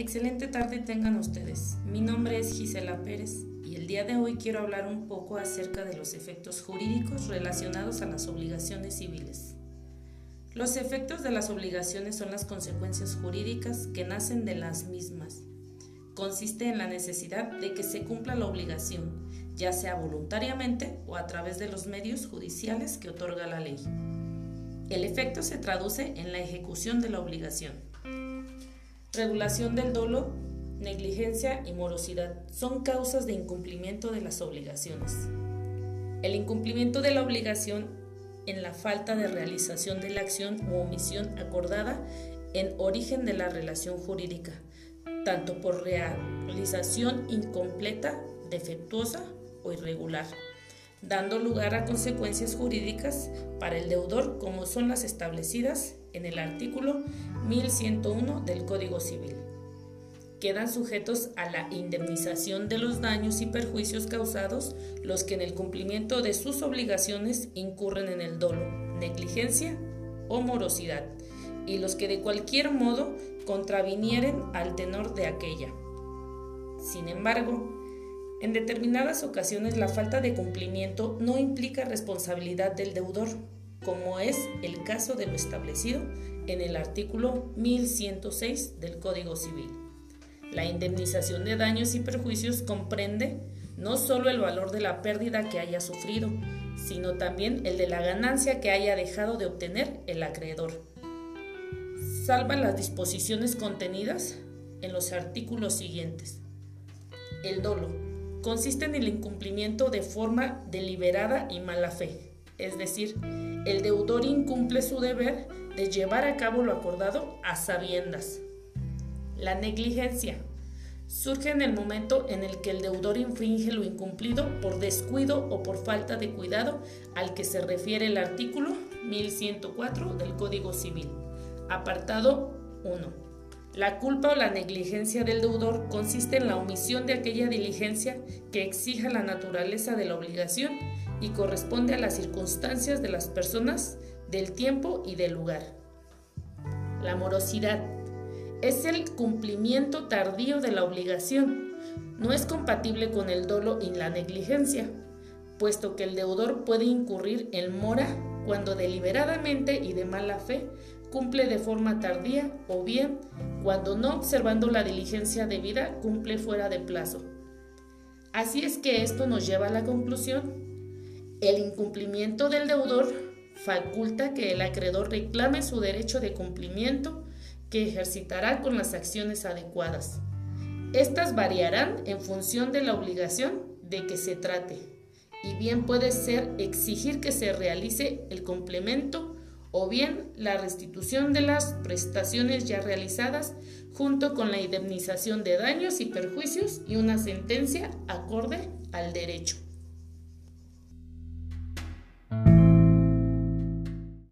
Excelente tarde tengan ustedes. Mi nombre es Gisela Pérez y el día de hoy quiero hablar un poco acerca de los efectos jurídicos relacionados a las obligaciones civiles. Los efectos de las obligaciones son las consecuencias jurídicas que nacen de las mismas. Consiste en la necesidad de que se cumpla la obligación, ya sea voluntariamente o a través de los medios judiciales que otorga la ley. El efecto se traduce en la ejecución de la obligación. Regulación del dolo, negligencia y morosidad son causas de incumplimiento de las obligaciones. El incumplimiento de la obligación en la falta de realización de la acción u omisión acordada en origen de la relación jurídica, tanto por realización incompleta, defectuosa o irregular dando lugar a consecuencias jurídicas para el deudor como son las establecidas en el artículo 1101 del Código Civil. Quedan sujetos a la indemnización de los daños y perjuicios causados los que en el cumplimiento de sus obligaciones incurren en el dolo, negligencia o morosidad, y los que de cualquier modo contravinieren al tenor de aquella. Sin embargo, en determinadas ocasiones la falta de cumplimiento no implica responsabilidad del deudor, como es el caso de lo establecido en el artículo 1106 del Código Civil. La indemnización de daños y perjuicios comprende no solo el valor de la pérdida que haya sufrido, sino también el de la ganancia que haya dejado de obtener el acreedor. Salva las disposiciones contenidas en los artículos siguientes. El dolo consiste en el incumplimiento de forma deliberada y mala fe. Es decir, el deudor incumple su deber de llevar a cabo lo acordado a sabiendas. La negligencia surge en el momento en el que el deudor infringe lo incumplido por descuido o por falta de cuidado al que se refiere el artículo 1104 del Código Civil. Apartado 1. La culpa o la negligencia del deudor consiste en la omisión de aquella diligencia que exija la naturaleza de la obligación y corresponde a las circunstancias de las personas, del tiempo y del lugar. La morosidad es el cumplimiento tardío de la obligación. No es compatible con el dolo y la negligencia, puesto que el deudor puede incurrir en mora cuando deliberadamente y de mala fe cumple de forma tardía o bien, cuando no observando la diligencia debida, cumple fuera de plazo. Así es que esto nos lleva a la conclusión. El incumplimiento del deudor faculta que el acreedor reclame su derecho de cumplimiento que ejercitará con las acciones adecuadas. Estas variarán en función de la obligación de que se trate y bien puede ser exigir que se realice el complemento o bien la restitución de las prestaciones ya realizadas junto con la indemnización de daños y perjuicios y una sentencia acorde al derecho.